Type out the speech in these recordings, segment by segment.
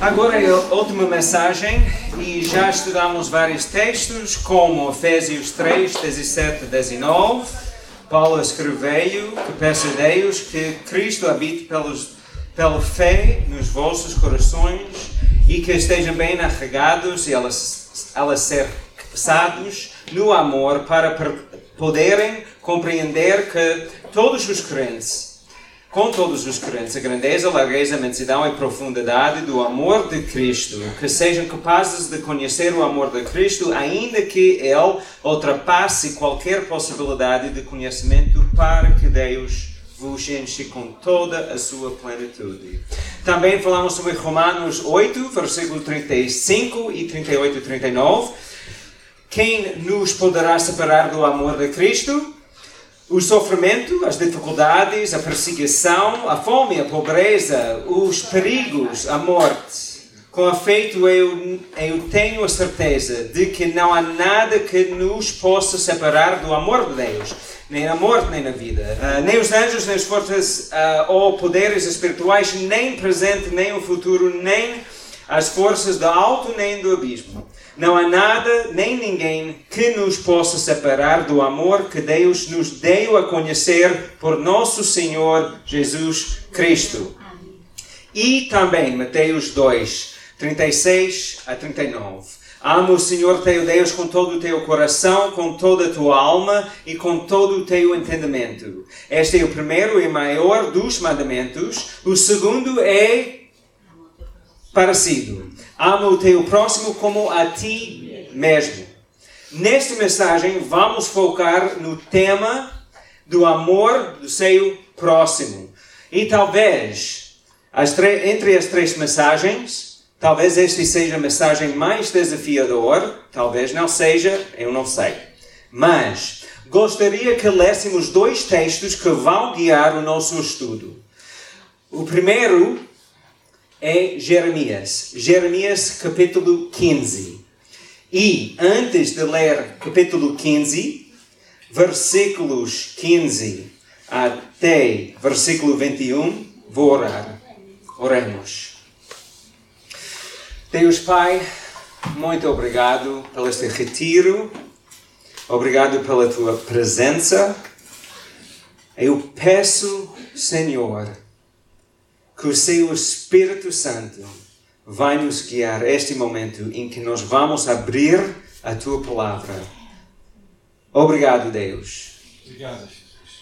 Agora é a última mensagem e já estudamos vários textos, como Efésios 3, 17 e 19. Paulo escreveu que peço a Deus que Cristo habite pelos, pela fé nos vossos corações e que estejam bem arregados e alicerçados no amor para poderem compreender que todos os crentes com todos os crentes, a grandeza, largueza, a imensidão e profundidade do amor de Cristo, que sejam capazes de conhecer o amor de Cristo, ainda que ele ultrapasse qualquer possibilidade de conhecimento, para que Deus vos enche com toda a sua plenitude. Também falamos sobre Romanos 8, versículo 35 e 38 e 39. Quem nos poderá separar do amor de Cristo? O sofrimento, as dificuldades, a perseguição, a fome, a pobreza, os perigos, a morte. Com efeito, eu, eu tenho a certeza de que não há nada que nos possa separar do amor de Deus, nem na morte, nem na vida. Uh, nem os anjos, nem as forças uh, ou poderes espirituais, nem presente, nem o futuro, nem as forças do alto, nem do abismo não há nada nem ninguém que nos possa separar do amor que Deus nos deu a conhecer por nosso Senhor Jesus Cristo. E também Mateus 2, 36 a 39. Ama o Senhor teu Deus com todo o teu coração, com toda a tua alma e com todo o teu entendimento. Este é o primeiro e maior dos mandamentos. O segundo é parecido Ama o teu próximo como a ti mesmo. Nesta mensagem, vamos focar no tema do amor do seu próximo. E talvez, as entre as três mensagens, talvez esta seja a mensagem mais desafiadora, talvez não seja, eu não sei. Mas gostaria que lêssemos dois textos que vão guiar o nosso estudo. O primeiro é Jeremias. Jeremias capítulo 15. E antes de ler capítulo 15, versículos 15 até versículo 21, vou orar. Oremos. Deus Pai, muito obrigado pelo este retiro. Obrigado pela tua presença. Eu peço, Senhor, que o seu Espírito Santo vai nos guiar este momento em que nós vamos abrir a tua palavra. Obrigado, Deus. Obrigado, Jesus.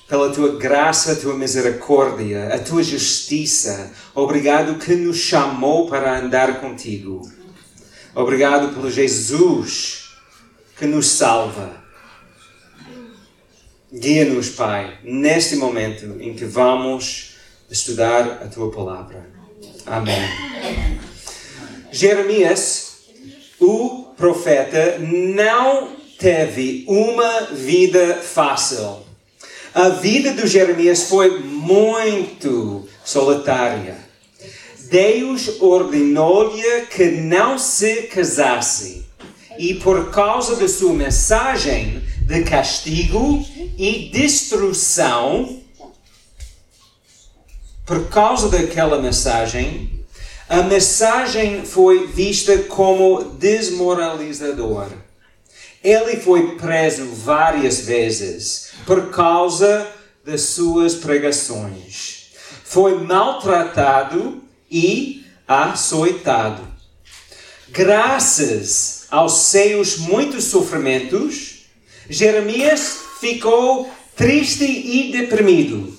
Pela tua graça, a tua misericórdia, a tua justiça. Obrigado que nos chamou para andar contigo. Obrigado pelo Jesus que nos salva. Guia-nos, Pai, neste momento em que vamos estudar a tua palavra. Amém. Jeremias, o profeta, não teve uma vida fácil. A vida de Jeremias foi muito solitária. Deus ordenou-lhe que não se casasse. E por causa da sua mensagem de castigo e destruição, por causa daquela mensagem, a mensagem foi vista como desmoralizador. Ele foi preso várias vezes por causa das suas pregações. Foi maltratado e açoitado. Graças aos seus muitos sofrimentos, Jeremias ficou triste e deprimido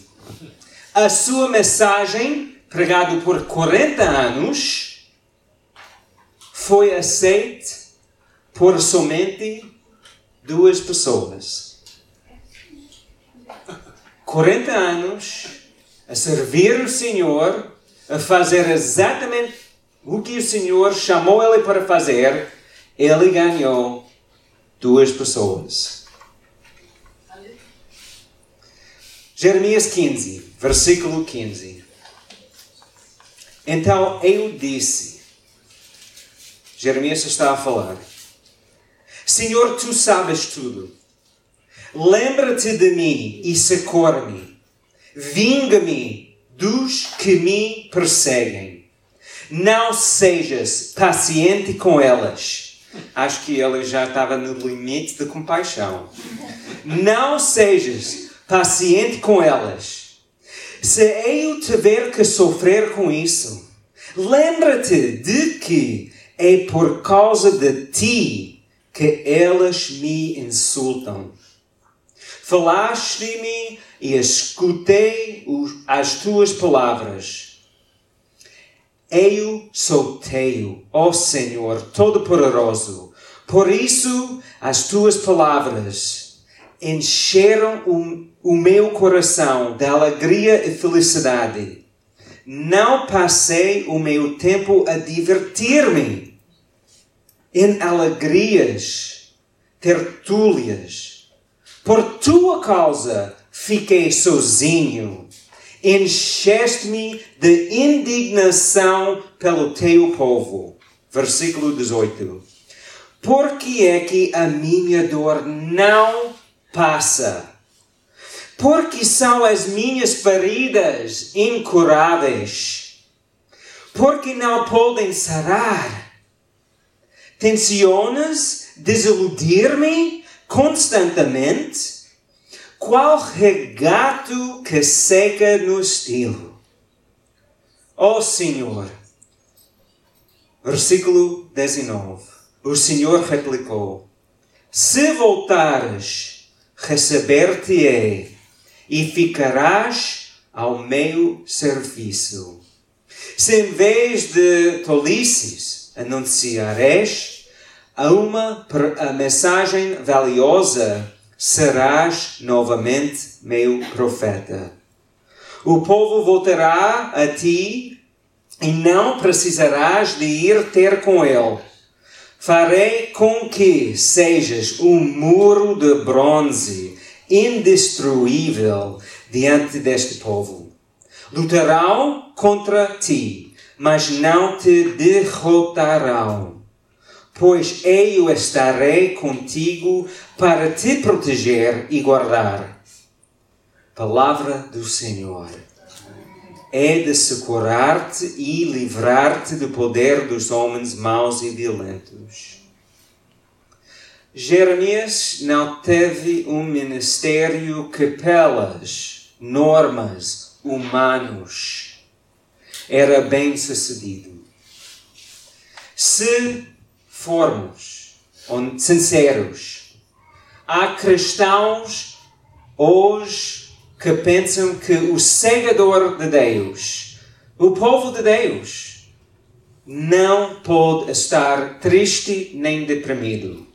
a sua mensagem, pregado por 40 anos, foi aceita por somente duas pessoas. 40 anos a servir o Senhor, a fazer exatamente o que o Senhor chamou ele para fazer, ele ganhou duas pessoas. Jeremias 15 versículo 15. Então eu disse, Jeremias está a falar, Senhor, tu sabes tudo. Lembra-te de mim e socorre-me. Vinga-me dos que me perseguem. Não sejas paciente com elas. Acho que ele já estava no limite de compaixão. Não sejas paciente com elas. Se eu tiver que sofrer com isso, lembra-te de que é por causa de ti que elas me insultam. Falaste-me e escutei as tuas palavras. Eu sou teu, ó Senhor Todo-Poderoso. Por isso, as tuas palavras encheram o, o meu coração de alegria e felicidade. Não passei o meu tempo a divertir-me em alegrias, tertúlias por tua causa fiquei sozinho. Encheste-me de indignação pelo teu povo. Versículo 18. Porque é que a minha dor não passa? Porque são as minhas feridas incuráveis? Porque não podem sarar? Tensionas desiludir-me constantemente, qual regato que seca no estilo. Ó oh Senhor, versículo 19, o Senhor replicou, se voltares, receber-te-ei e ficarás ao meu serviço. Se em vez de tolices anunciares a uma a mensagem valiosa, serás novamente meu profeta. O povo voltará a ti e não precisarás de ir ter com ele. Farei com que sejas um muro de bronze indestruível diante deste povo. Lutarão contra ti, mas não te derrotarão pois eu estarei contigo para te proteger e guardar. Palavra do Senhor. É de socorrer-te e livrar-te do poder dos homens maus e violentos. Jeremias não teve um ministério que pelas normas humanos era bem sucedido. Se formos sinceros. Há cristãos hoje que pensam que o Segador de Deus, o povo de Deus, não pode estar triste nem deprimido.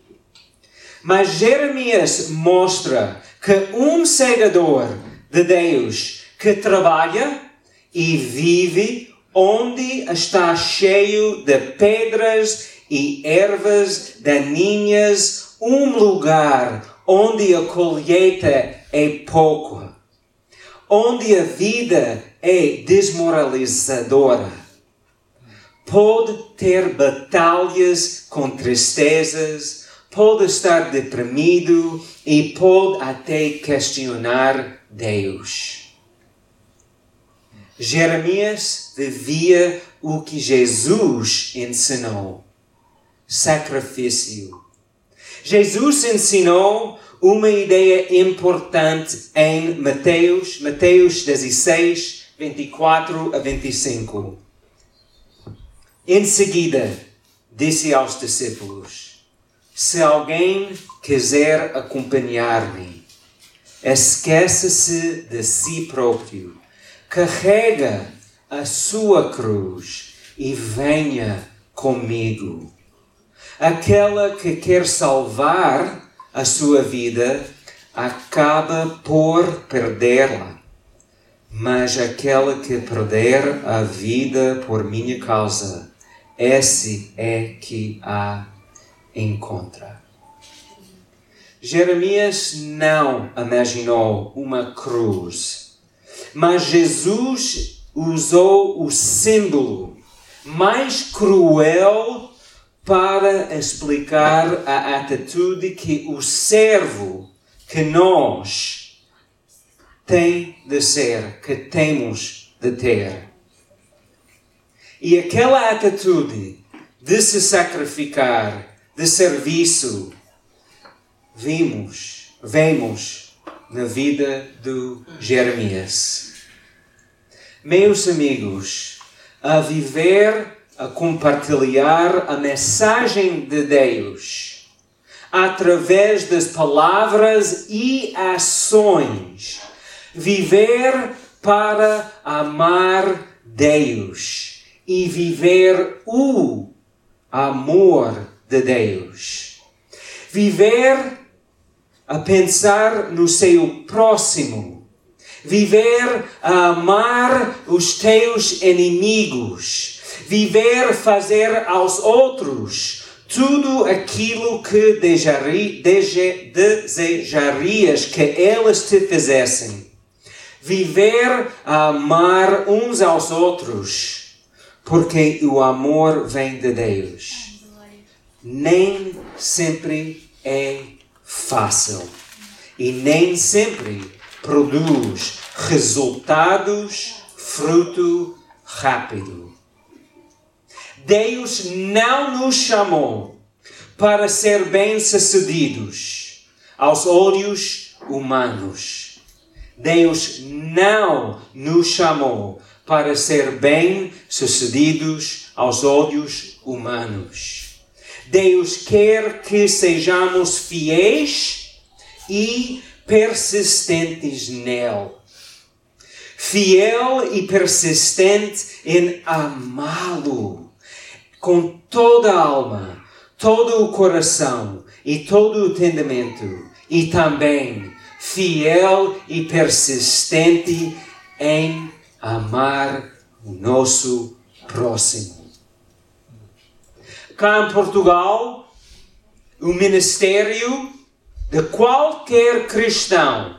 Mas Jeremias mostra que um segador de Deus que trabalha e vive onde está cheio de pedras e ervas daninhas, um lugar onde a colheita é pouca, onde a vida é desmoralizadora. Pode ter batalhas com tristezas, pode estar deprimido e pode até questionar Deus. Jeremias vivia o que Jesus ensinou sacrifício. Jesus ensinou uma ideia importante em Mateus, Mateus 16, 24 a 25. Em seguida, disse aos discípulos: Se alguém quiser acompanhar-me, esqueça-se de si próprio, carrega a sua cruz e venha comigo. Aquela que quer salvar a sua vida acaba por perdê-la. Mas aquela que perder a vida por minha causa, esse é que a encontra. Jeremias não imaginou uma cruz, mas Jesus usou o símbolo mais cruel para explicar a atitude que o servo que nós tem de ser, que temos de ter. E aquela atitude de se sacrificar, de serviço, vimos, vemos na vida do Jeremias. Meus amigos, a viver, a compartilhar a mensagem de Deus através das palavras e ações. Viver para amar Deus e viver o amor de Deus. Viver a pensar no seu próximo. Viver a amar os teus inimigos. Viver fazer aos outros tudo aquilo que desejarias que eles te fizessem. Viver a amar uns aos outros, porque o amor vem de Deus. Nem sempre é fácil e nem sempre produz resultados, fruto rápido. Deus não nos chamou para ser bem-sucedidos aos olhos humanos. Deus não nos chamou para ser bem-sucedidos aos olhos humanos. Deus quer que sejamos fiéis e persistentes nele. Fiel e persistente em amá-lo com toda a alma, todo o coração e todo o entendimento, e também fiel e persistente em amar o nosso próximo. Cá em Portugal, o ministério de qualquer cristão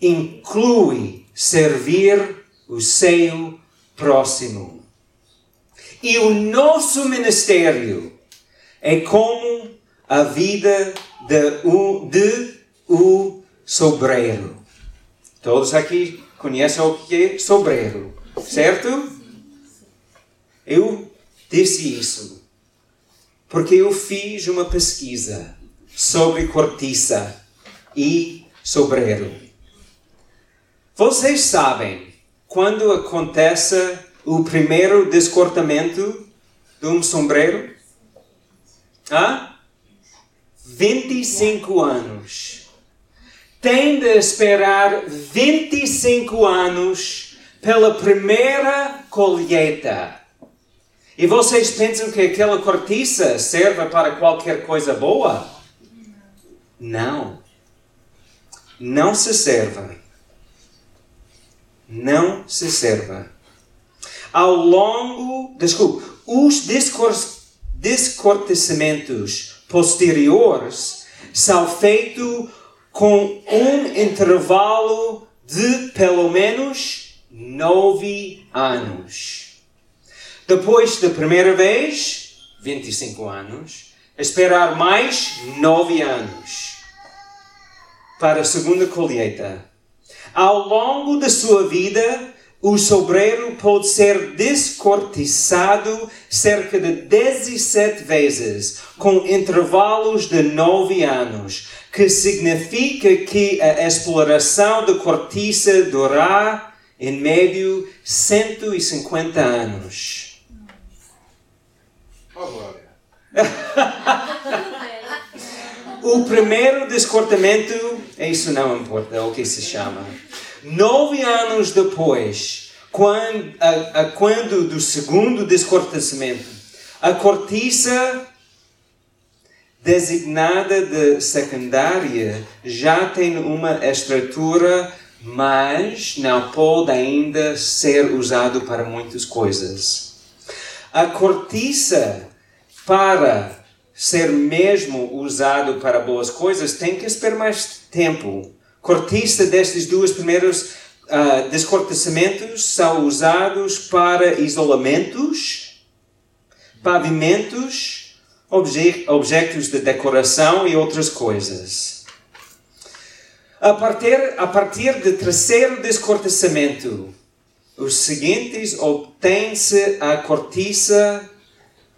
inclui servir o seu próximo. E o nosso ministério é como a vida de um, de um sobreiro. Todos aqui conhecem o que é sobreiro, certo? Eu disse isso porque eu fiz uma pesquisa sobre cortiça e sobreiro. Vocês sabem quando acontece o primeiro descortamento de um sombreiro? Hã? 25 anos. Tem de esperar 25 anos pela primeira colheita. E vocês pensam que aquela cortiça serve para qualquer coisa boa? Não. Não se serve. Não se serve ao longo, desculpe, os descortecimentos posteriores são feitos com um intervalo de pelo menos nove anos. Depois da primeira vez, 25 anos, esperar mais nove anos para a segunda colheita. Ao longo da sua vida, o sobreiro pode ser descortiçado cerca de 17 vezes, com intervalos de 9 anos, que significa que a exploração da cortiça durará, em médio, 150 anos. Oh, glória! o primeiro descortamento, isso não importa, é o que se chama Nove anos depois, quando, a, a, quando do segundo descortecimento, a cortiça designada de secundária já tem uma estrutura, mas não pode ainda ser usado para muitas coisas. A cortiça, para ser mesmo usado para boas coisas, tem que esperar mais tempo cortiça destes dois primeiros uh, descortecimentos são usados para isolamentos, pavimentos, obje objetos de decoração e outras coisas. A partir, a partir do terceiro descortecimento, os seguintes obtém-se a cortiça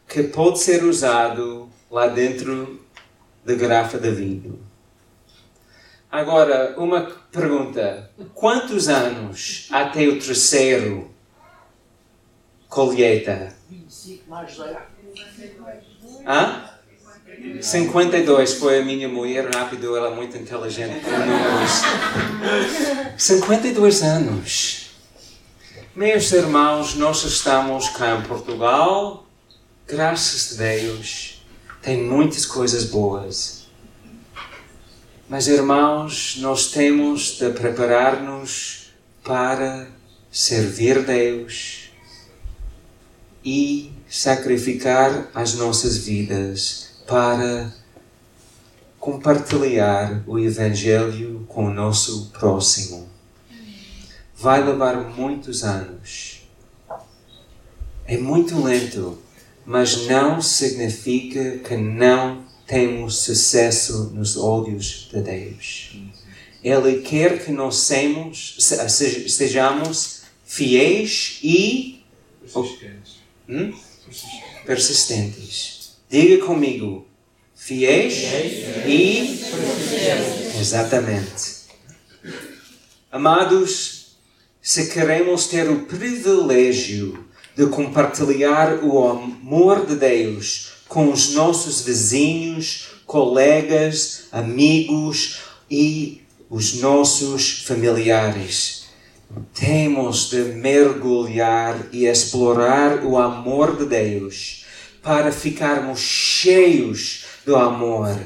que pode ser usado lá dentro da garrafa de vinho. Agora, uma pergunta. Quantos anos até o terceiro colheita? 25 mais 18. Hã? 52 foi a minha mulher rápido, ela é muito inteligente com números. 52 anos. Meus irmãos, nós estamos cá em Portugal, graças a Deus, tem muitas coisas boas. Mas, irmãos, nós temos de preparar-nos para servir Deus e sacrificar as nossas vidas para compartilhar o Evangelho com o nosso próximo. Vai levar muitos anos. É muito lento, mas não significa que não temos sucesso nos olhos de Deus. Ele quer que nós sejamos, sejamos fiéis e persistentes. Hum? persistentes. Diga comigo, fiéis, fiéis e persistentes. Exatamente. Amados, se queremos ter o privilégio de compartilhar o amor de Deus com os nossos vizinhos, colegas, amigos e os nossos familiares. Temos de mergulhar e explorar o amor de Deus para ficarmos cheios do amor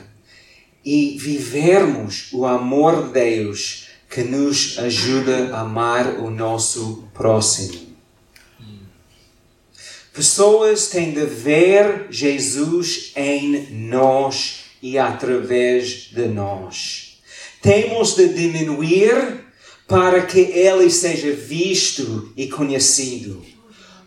e vivermos o amor de Deus que nos ajuda a amar o nosso próximo. Pessoas têm de ver Jesus em nós e através de nós. Temos de diminuir para que ele seja visto e conhecido.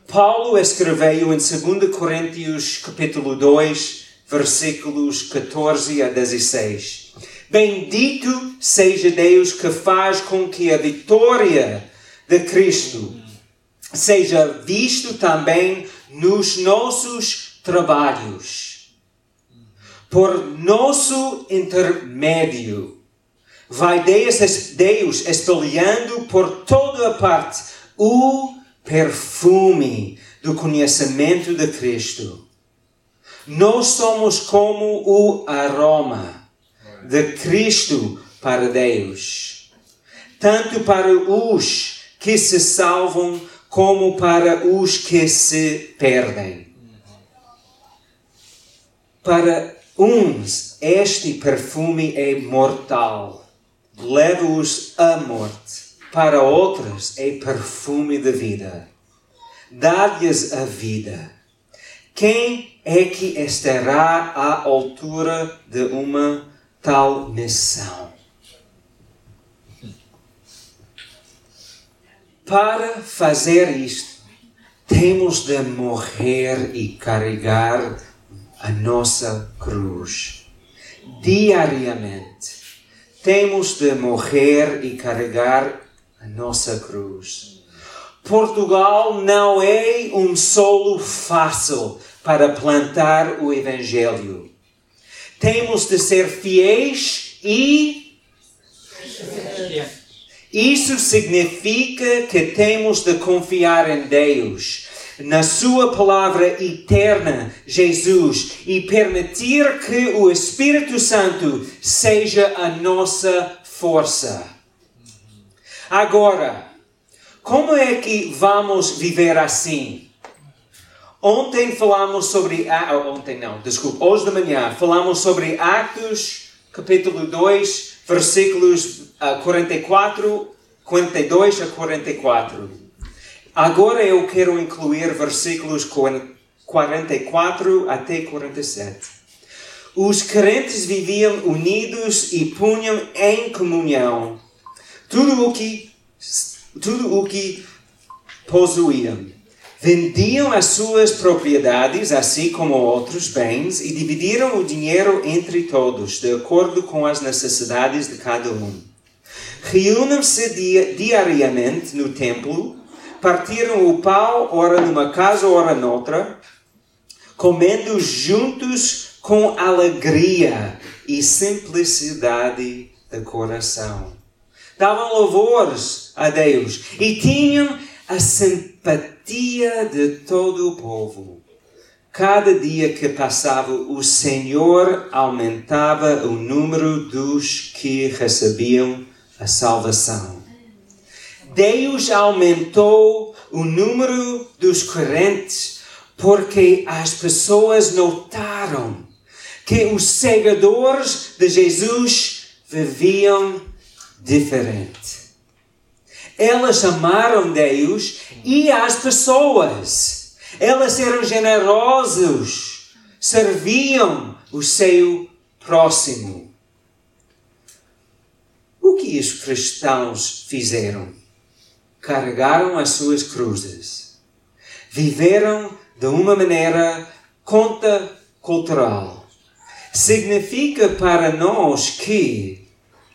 Paulo escreveu em 2 Coríntios capítulo 2, versículos 14 a 16. Bendito seja Deus que faz com que a vitória de Cristo seja visto também nos nossos trabalhos. Por nosso intermédio, vai Deus, Deus por toda a parte o perfume do conhecimento de Cristo. Nós somos como o aroma de Cristo para Deus, tanto para os que se salvam como para os que se perdem. Para uns, este perfume é mortal, leva-os à morte. Para outros, é perfume de vida. Dá-lhes a vida. Quem é que estará à altura de uma tal missão? Para fazer isto, temos de morrer e carregar a nossa cruz. Diariamente, temos de morrer e carregar a nossa cruz. Portugal não é um solo fácil para plantar o Evangelho. Temos de ser fiéis e isso significa que temos de confiar em Deus, na Sua palavra eterna, Jesus, e permitir que o Espírito Santo seja a nossa força. Agora, como é que vamos viver assim? Ontem falamos sobre. Ah, ontem não, desculpa. Hoje de manhã falamos sobre Atos, capítulo 2, versículos 44, 42 a 44. Agora eu quero incluir versículos 44 até 47. Os crentes viviam unidos e punham em comunhão tudo o que, tudo o que possuíam Vendiam as suas propriedades, assim como outros bens, e dividiram o dinheiro entre todos, de acordo com as necessidades de cada um. Reúnam-se diariamente no templo, partiram o pão, ora numa casa, ora noutra, comendo juntos com alegria e simplicidade de coração. Davam louvores a Deus e tinham a simpatia de todo o povo. Cada dia que passava, o Senhor aumentava o número dos que recebiam a salvação. Deus aumentou o número dos crentes porque as pessoas notaram que os seguidores de Jesus viviam diferente. Elas amaram Deus e as pessoas. Elas eram generosos, serviam o seu próximo. O que os cristãos fizeram? Carregaram as suas cruzes. Viveram de uma maneira contracultural. Significa para nós que,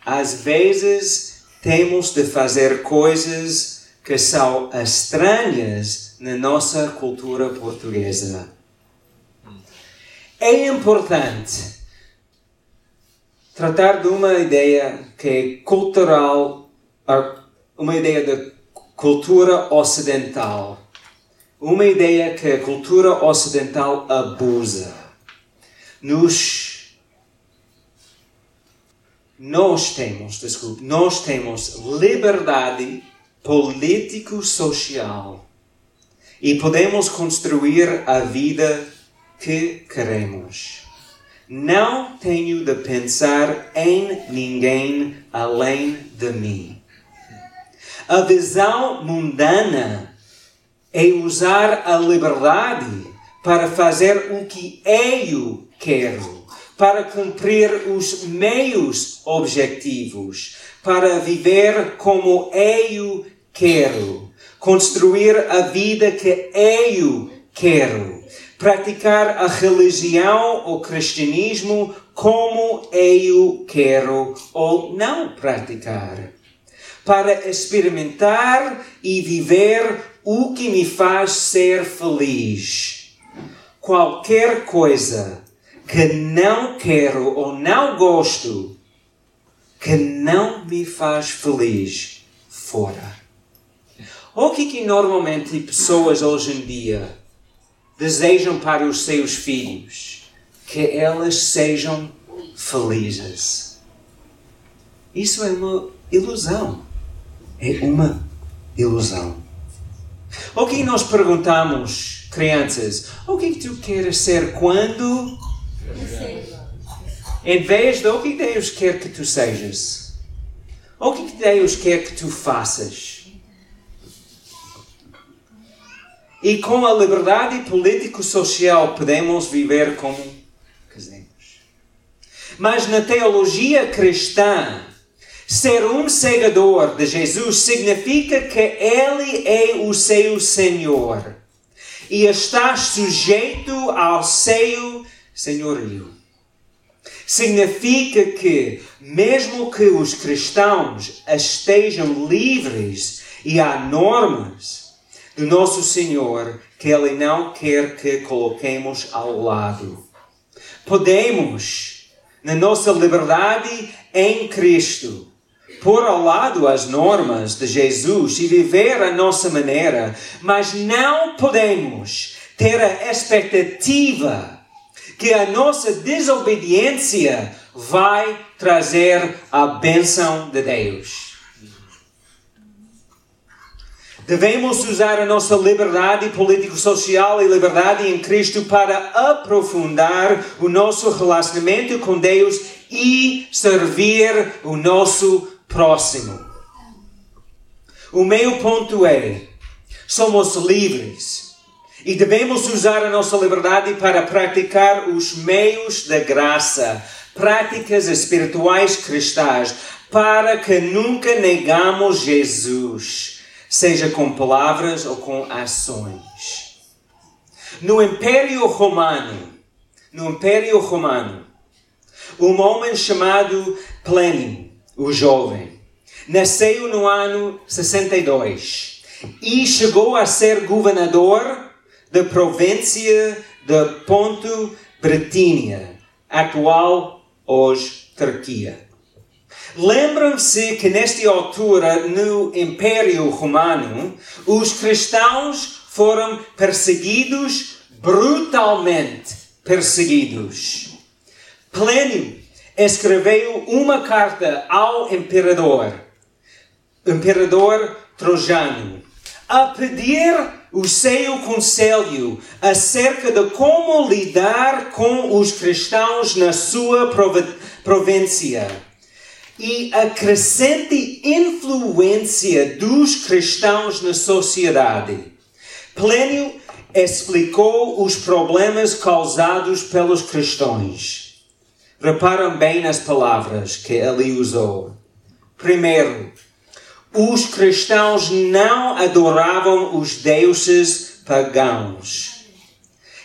às vezes, temos de fazer coisas que são estranhas na nossa cultura portuguesa. É importante tratar de uma ideia que é cultural, uma ideia de cultura ocidental uma ideia que a cultura ocidental abusa. Nos nós temos, desculpe, nós temos liberdade político-social e podemos construir a vida que queremos. Não tenho de pensar em ninguém além de mim. A visão mundana é usar a liberdade para fazer o que eu quero, para cumprir os meus objetivos, para viver como eu quero, construir a vida que eu quero, praticar a religião ou cristianismo como eu quero ou não praticar, para experimentar e viver o que me faz ser feliz. Qualquer coisa que não quero ou não gosto, que não me faz feliz, fora. O que, que normalmente pessoas hoje em dia desejam para os seus filhos? Que elas sejam felizes. Isso é uma ilusão. É uma ilusão. O que nós perguntamos, crianças, o que tu queres ser quando? Em vez de o que Deus quer que tu sejas. O que Deus quer que tu faças. E com a liberdade político-social podemos viver como quisermos. Mas na teologia cristã, Ser um seguidor de Jesus significa que Ele é o seu Senhor e está sujeito ao seu senhorio. Significa que, mesmo que os cristãos estejam livres e há normas do nosso Senhor que Ele não quer que coloquemos ao lado, podemos, na nossa liberdade em Cristo, pôr ao lado as normas de Jesus e viver a nossa maneira, mas não podemos ter a expectativa que a nossa desobediência vai trazer a bênção de Deus. Devemos usar a nossa liberdade político-social e liberdade em Cristo para aprofundar o nosso relacionamento com Deus e servir o nosso próximo. O meu ponto é: somos livres e devemos usar a nossa liberdade para praticar os meios da graça, práticas espirituais cristãs, para que nunca negamos Jesus, seja com palavras ou com ações. No Império Romano, no Império Romano, um homem chamado Plínio o jovem. Nasceu no ano 62 e chegou a ser governador da província de Ponto Bretínia, atual hoje Turquia. Lembram-se que nesta altura, no Império Romano, os cristãos foram perseguidos, brutalmente perseguidos. Plínio escreveu uma carta ao imperador, imperador Trojano, a pedir o seu conselho acerca de como lidar com os cristãos na sua província e a crescente influência dos cristãos na sociedade. Plínio explicou os problemas causados pelos cristãos. Reparam bem nas palavras que ele usou. Primeiro, os cristãos não adoravam os deuses pagãos.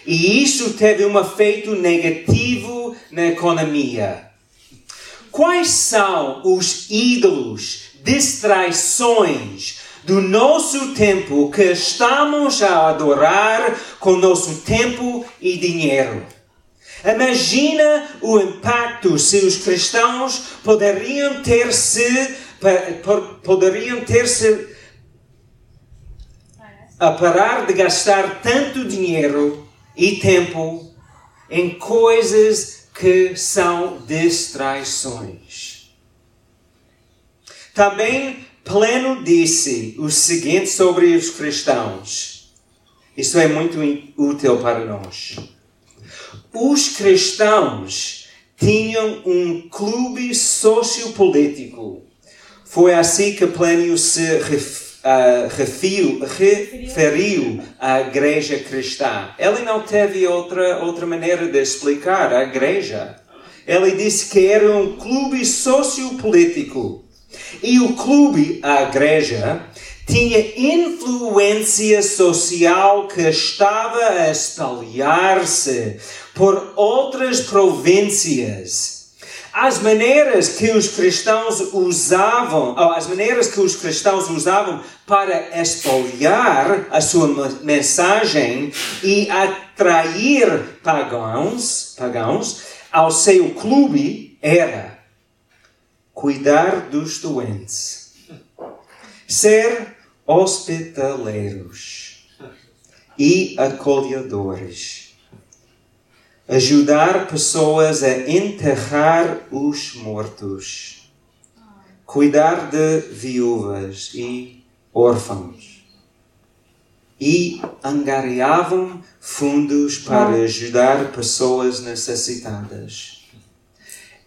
E isso teve um efeito negativo na economia. Quais são os ídolos, distrações do nosso tempo que estamos a adorar com nosso tempo e dinheiro? Imagina o impacto se os cristãos poderiam ter se poderiam ter se a parar de gastar tanto dinheiro e tempo em coisas que são distrações. Também Pleno disse o seguinte sobre os cristãos. Isso é muito útil para nós. Os cristãos tinham um clube sociopolítico. Foi assim que Plínio se referiu uh, referiu à igreja cristã. Ele não teve outra, outra maneira de explicar a igreja. Ele disse que era um clube sociopolítico. E o clube, a igreja, tinha influência social que estava a espalhar-se por outras províncias as maneiras que os cristãos usavam, as maneiras que os cristãos usavam para espalhar a sua mensagem e atrair pagãos, pagãos ao seu clube era cuidar dos doentes, ser hospitaleiros e acolhedores ajudar pessoas a enterrar os mortos, cuidar de viúvas e órfãos. E angariavam fundos para ajudar pessoas necessitadas.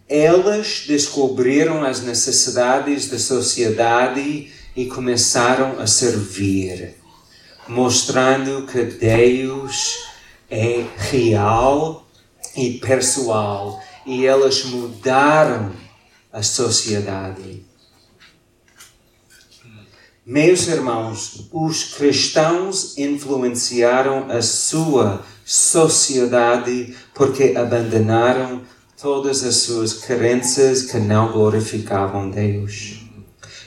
Elas descobriram as necessidades da sociedade e começaram a servir, mostrando que Deus é real e pessoal e elas mudaram a sociedade. Meus irmãos, os cristãos influenciaram a sua sociedade porque abandonaram todas as suas crenças que não glorificavam Deus.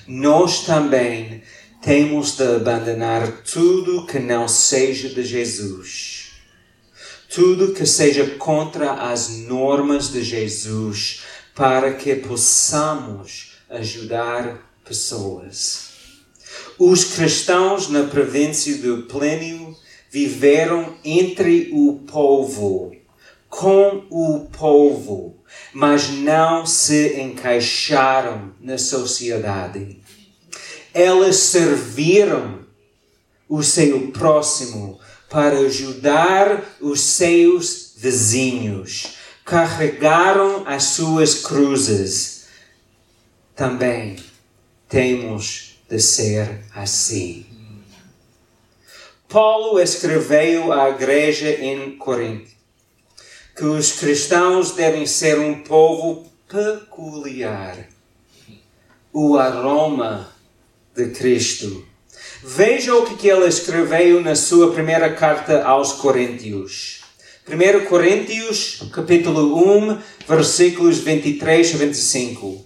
Nós também temos de abandonar tudo que não seja de Jesus tudo que seja contra as normas de Jesus, para que possamos ajudar pessoas. Os cristãos na província do Plínio viveram entre o povo, com o povo, mas não se encaixaram na sociedade. Elas serviram o seu próximo para ajudar os seus vizinhos. Carregaram as suas cruzes. Também temos de ser assim. Paulo escreveu à igreja em Corinto que os cristãos devem ser um povo peculiar. O aroma de Cristo Veja o que ele escreveu na sua primeira carta aos Coríntios. 1 Coríntios, capítulo 1, versículos 23 a 25.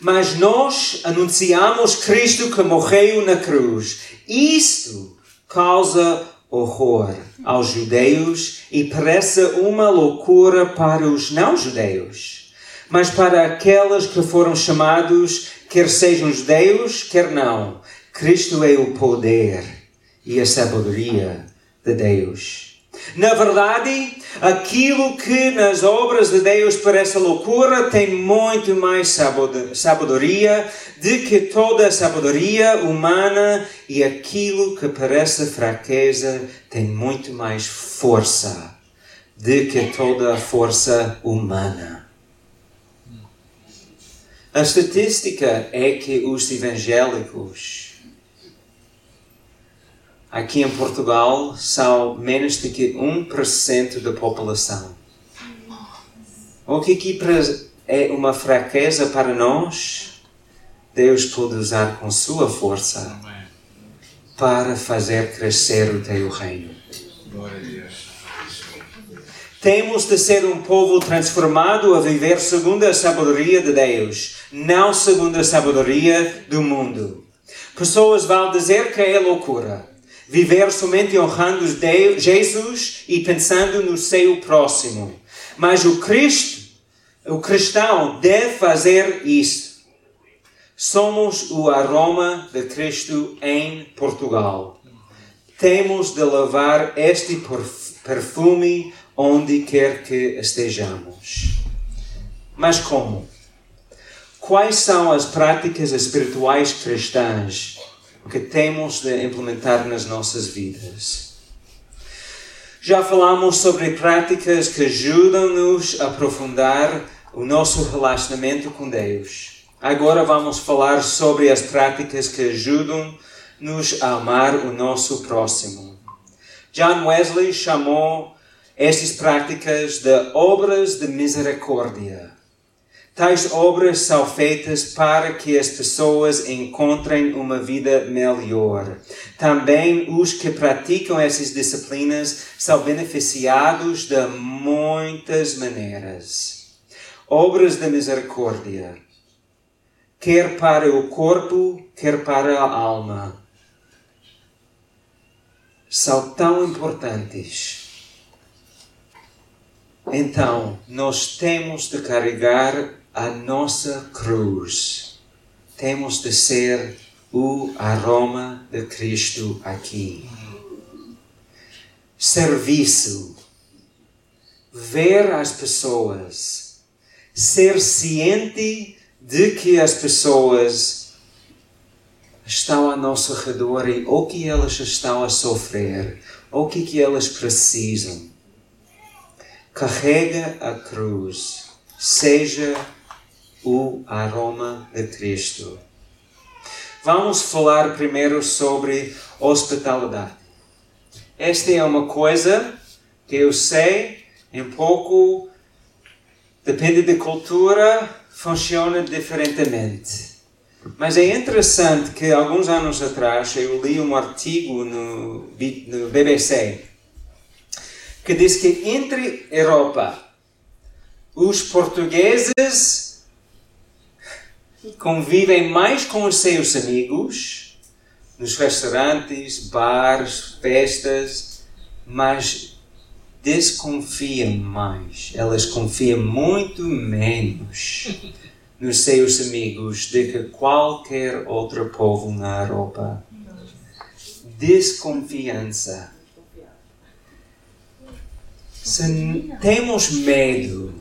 Mas nós anunciamos Cristo que morreu na cruz. Isto causa horror aos judeus e parece uma loucura para os não-judeus. Mas para aqueles que foram chamados, quer sejam judeus, quer não, Cristo é o poder e a sabedoria de Deus. Na verdade, aquilo que nas obras de Deus parece loucura tem muito mais sabedoria do que toda a sabedoria humana, e aquilo que parece fraqueza tem muito mais força do que toda a força humana. A estatística é que os evangélicos aqui em Portugal são menos do que 1% da população. O que aqui é uma fraqueza para nós, Deus pode usar com sua força para fazer crescer o teu reino. Temos de ser um povo transformado a viver segundo a sabedoria de Deus, não segundo a sabedoria do mundo. Pessoas vão dizer que é loucura viver somente honrando Jesus e pensando no seu próximo. Mas o Cristo, o cristão deve fazer isso. Somos o aroma de Cristo em Portugal. Temos de levar este perfume onde quer que estejamos. Mas como? Quais são as práticas espirituais cristãs que temos de implementar nas nossas vidas. Já falamos sobre práticas que ajudam-nos a aprofundar o nosso relacionamento com Deus. Agora vamos falar sobre as práticas que ajudam-nos a amar o nosso próximo. John Wesley chamou estas práticas de obras de misericórdia. Tais obras são feitas para que as pessoas encontrem uma vida melhor. Também os que praticam essas disciplinas são beneficiados de muitas maneiras. Obras de misericórdia, quer para o corpo, quer para a alma, são tão importantes. Então, nós temos de carregar a nossa cruz. Temos de ser o aroma de Cristo aqui. Serviço. Ver as pessoas. Ser ciente de que as pessoas estão ao nosso redor e o que elas estão a sofrer, o que, que elas precisam. Carrega a cruz. Seja o aroma de Cristo. Vamos falar primeiro sobre hospitalidade. Esta é uma coisa que eu sei, um pouco, depende da cultura, funciona diferentemente. Mas é interessante que alguns anos atrás eu li um artigo no, no BBC que diz que entre Europa, os portugueses convivem mais com os seus amigos, nos restaurantes, bares, festas, mas desconfiam mais. Elas confiam muito menos nos seus amigos do que qualquer outro povo na Europa. Desconfiança. Se temos medo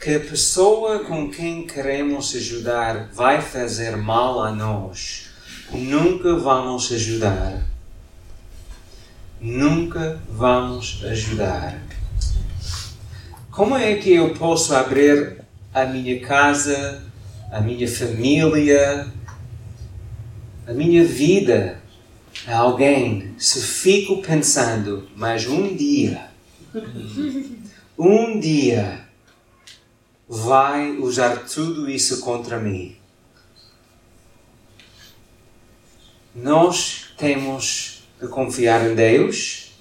que a pessoa com quem queremos ajudar vai fazer mal a nós, nunca vamos ajudar. Nunca vamos ajudar. Como é que eu posso abrir a minha casa, a minha família, a minha vida a alguém se fico pensando, mas um dia, um dia, vai usar tudo isso contra mim. Nós temos de confiar em Deus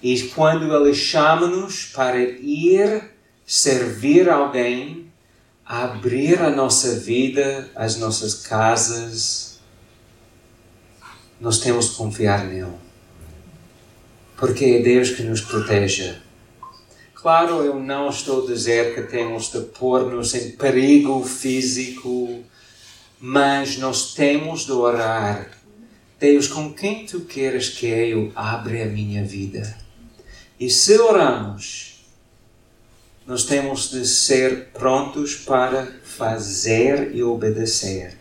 e quando Ele chama-nos para ir servir alguém, abrir a nossa vida, as nossas casas, nós temos que confiar nele. Porque é Deus que nos proteja. Claro, eu não estou a dizer que temos de pôr-nos em perigo físico, mas nós temos de orar. Deus, com quem tu queres que eu abra a minha vida? E se oramos, nós temos de ser prontos para fazer e obedecer.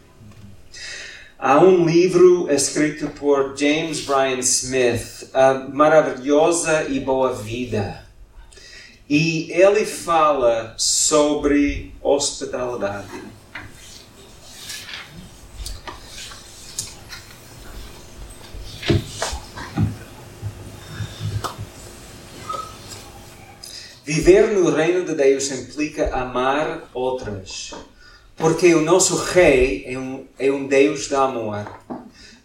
Há um livro escrito por James Bryan Smith, A Maravilhosa e Boa Vida. E ele fala sobre hospitalidade. Viver no reino de Deus implica amar outras, porque o nosso Rei é um, é um Deus de amor.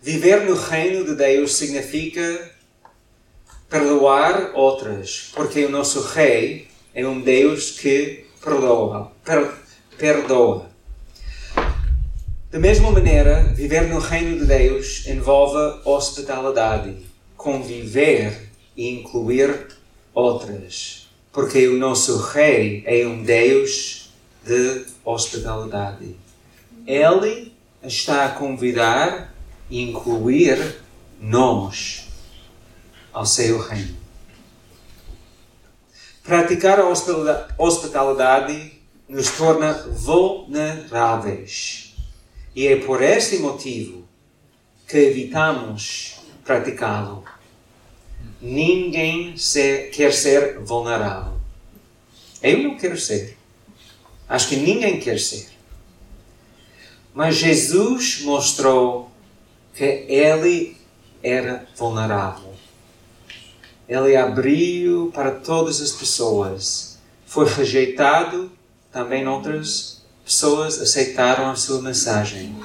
Viver no reino de Deus significa perdoar outras, porque o nosso Rei é um Deus que perdoa. Per, perdoa. Da mesma maneira, viver no reino de Deus envolve hospitalidade, conviver e incluir outras, porque o nosso Rei é um Deus de hospitalidade. Ele está a convidar e incluir nós ao seu reino. Praticar a hospitalidade nos torna vulneráveis. E é por este motivo que evitamos praticá-lo. Ninguém quer ser vulnerável. Eu não quero ser. Acho que ninguém quer ser. Mas Jesus mostrou que ele era vulnerável. Ele abriu para todas as pessoas. Foi rejeitado, também outras pessoas aceitaram a sua mensagem.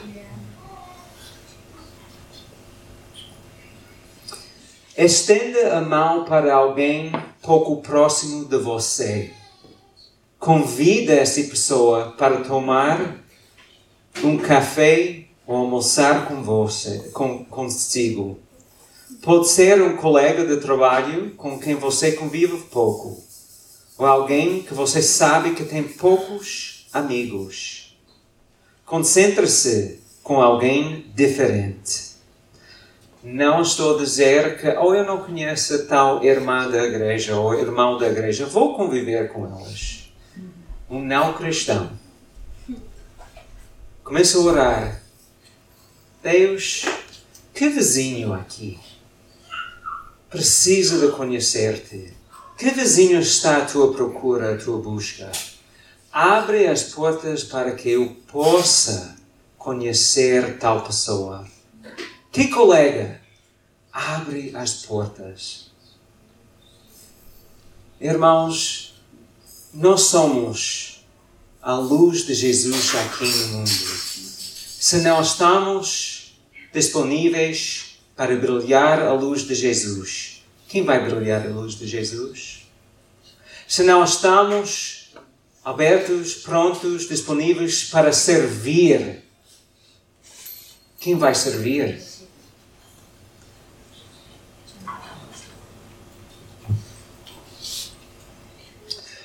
Estenda a mão para alguém pouco próximo de você. Convida essa pessoa para tomar um café ou almoçar com você, com, consigo. Pode ser um colega de trabalho com quem você convive pouco, ou alguém que você sabe que tem poucos amigos. Concentre-se com alguém diferente. Não estou a dizer que, ou oh, eu não conheço tal irmã da igreja ou irmão da igreja, vou conviver com elas. Um não cristão. Começa a orar. Deus, que vizinho aqui precisa de conhecer-te. Que vizinho está à tua procura, à tua busca? Abre as portas para que eu possa conhecer tal pessoa. Que colega? Abre as portas. Irmãos, nós somos a luz de Jesus aqui no mundo. Se não estamos disponíveis para brilhar a luz de Jesus, quem vai brilhar a luz de Jesus? Se não estamos abertos, prontos, disponíveis para servir, quem vai servir?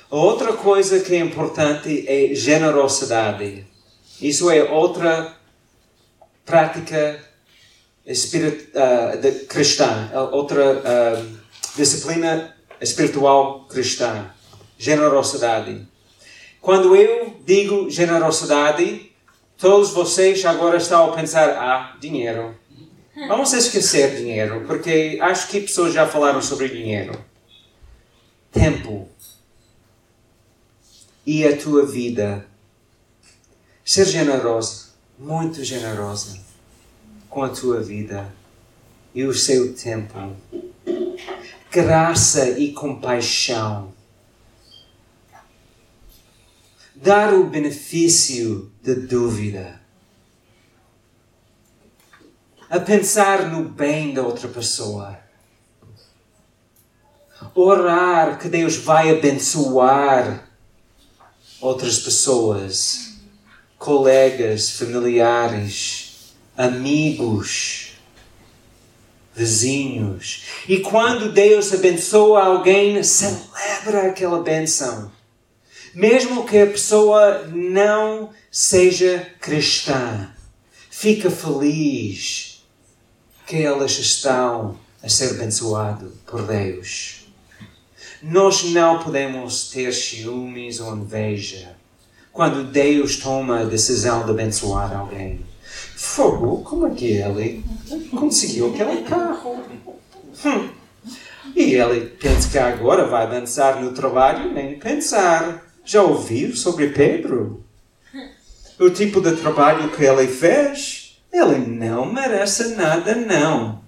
Outra coisa que é importante é generosidade. Isso é outra prática espirit, uh, cristã, outra uh, disciplina espiritual cristã. Generosidade. Quando eu digo generosidade, todos vocês agora estão a pensar: ah, dinheiro. Vamos esquecer dinheiro, porque acho que pessoas já falaram sobre dinheiro. Tempo e a tua vida. Ser generoso, muito generosa com a tua vida e o seu tempo. Graça e compaixão. Dar o benefício da dúvida. A pensar no bem da outra pessoa. Orar que Deus vai abençoar outras pessoas, colegas, familiares, amigos, vizinhos. E quando Deus abençoa alguém, celebra aquela benção. Mesmo que a pessoa não seja cristã, fica feliz que elas estão a ser abençoado por Deus. Nós não podemos ter ciúmes ou inveja quando Deus toma a decisão de abençoar alguém. Fogo, como é que ele conseguiu aquele carro? Hum. E ele pensa que agora vai avançar no trabalho, nem pensar. Já ouviu sobre Pedro? O tipo de trabalho que ele fez? Ele não merece nada, não.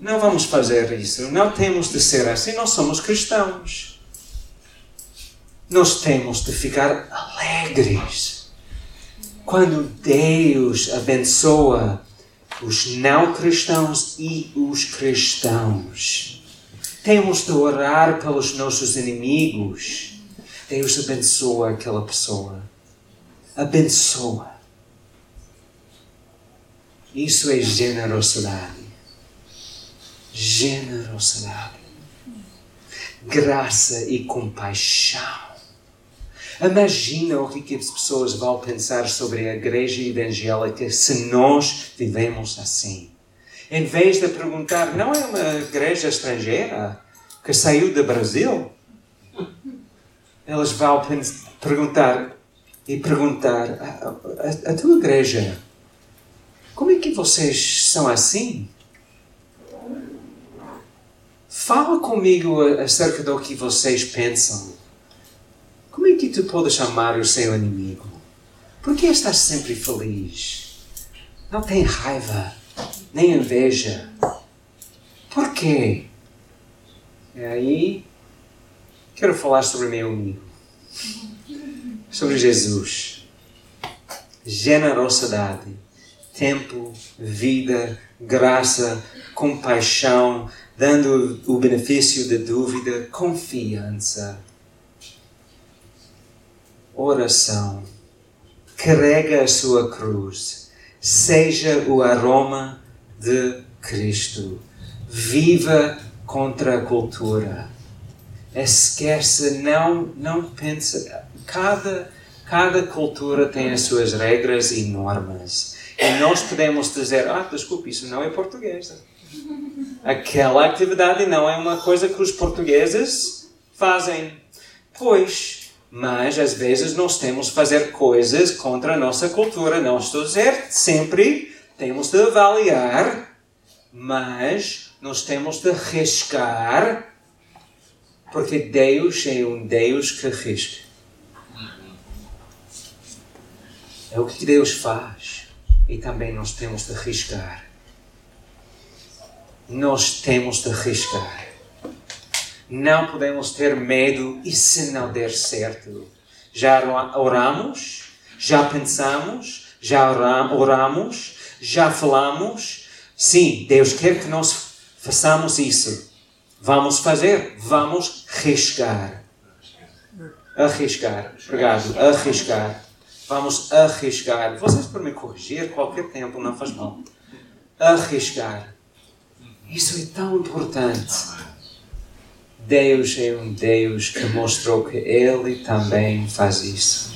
Não vamos fazer isso. Não temos de ser assim. Nós somos cristãos. Nós temos de ficar alegres quando Deus abençoa os não cristãos e os cristãos. Temos de orar pelos nossos inimigos. Deus abençoa aquela pessoa. Abençoa. Isso é generosidade. Generosidade. Graça e compaixão. Imagina o que as pessoas vão pensar sobre a igreja evangélica se nós vivemos assim. Em vez de perguntar, não é uma igreja estrangeira que saiu do Brasil? Elas vão perguntar e perguntar: a, a, a tua igreja como é que vocês são assim? Fala comigo acerca do que vocês pensam. Como é que tu podes amar o seu inimigo? Por que estás sempre feliz? Não tem raiva, nem inveja. Por quê? E aí, quero falar sobre meu amigo. Sobre Jesus. Generosidade tempo, vida, graça, compaixão, dando o benefício da dúvida, confiança, oração. Carrega a sua cruz. Seja o aroma de Cristo. Viva contra a cultura. Esquece, não, não pensa. Cada, cada cultura tem as suas regras e normas. E nós podemos dizer, ah, desculpe, isso não é português. Aquela atividade não é uma coisa que os portugueses fazem. Pois, mas às vezes nós temos de fazer coisas contra a nossa cultura. Não estou a dizer sempre temos de avaliar, mas nós temos de arriscar, porque Deus é um Deus que arrisca. É o que Deus faz e também nós temos de arriscar. Nós temos de arriscar. Não podemos ter medo e se não der certo. Já oramos, já pensamos, já oramos, já falamos. Sim, Deus quer que nós façamos isso. Vamos fazer, vamos arriscar. Arriscar. Obrigado. Arriscar. Vamos arriscar. Vocês podem me corrigir qualquer tempo, não faz mal. Arriscar. Isso é tão importante. Deus é um Deus que mostrou que Ele também faz isso.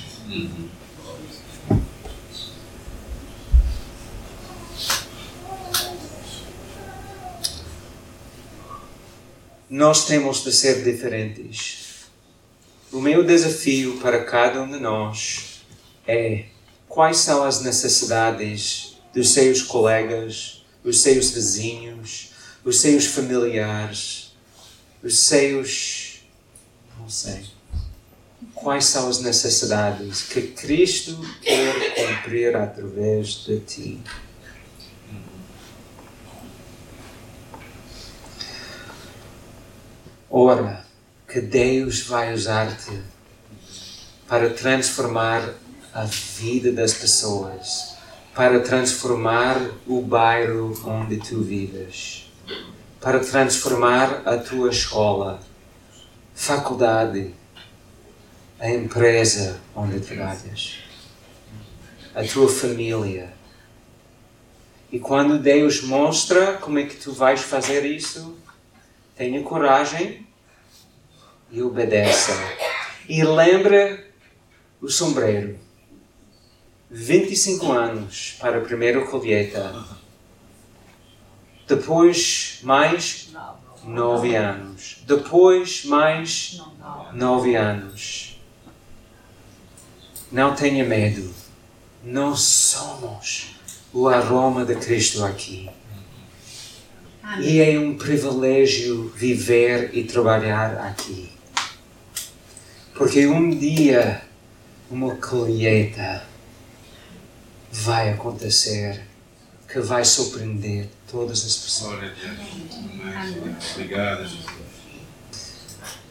Nós temos de ser diferentes. O meu desafio para cada um de nós é quais são as necessidades dos seus colegas, os seus vizinhos, os seus familiares, os seus. não sei. Quais são as necessidades que Cristo quer cumprir através de ti? Ora, que Deus vai usar-te para transformar a vida das pessoas, para transformar o bairro onde tu vives, para transformar a tua escola, faculdade, a empresa onde trabalhas, a tua família. E quando Deus mostra como é que tu vais fazer isso, tenha coragem e obedeça. E lembra o sombreiro. 25 anos para a primeira colheita. Depois, mais nove anos. Depois, mais nove anos. Não tenha medo. Nós somos o aroma de Cristo aqui. E é um privilégio viver e trabalhar aqui. Porque um dia uma colheita vai acontecer que vai surpreender todas as pessoas. Glória a Deus. Obrigado, Jesus.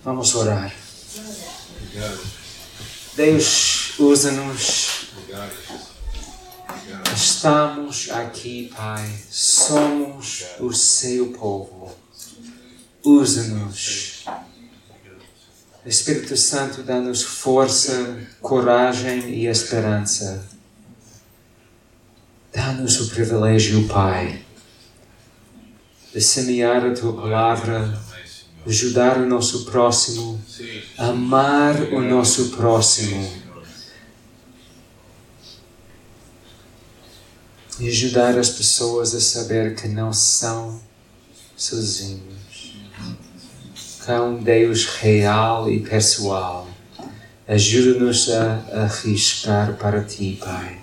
Vamos orar. Obrigado. Deus, usa-nos. Obrigado, Jesus. Obrigado. Estamos aqui, Pai. Somos o seu povo. Usa-nos. Espírito Santo, dá-nos força, coragem e esperança. Dá-nos o privilégio, Pai, de semear a tua palavra, ajudar o nosso próximo, amar o nosso próximo. E ajudar as pessoas a saber que não são sozinhos. Que um Deus real e pessoal. Ajuda-nos a arriscar para ti, Pai.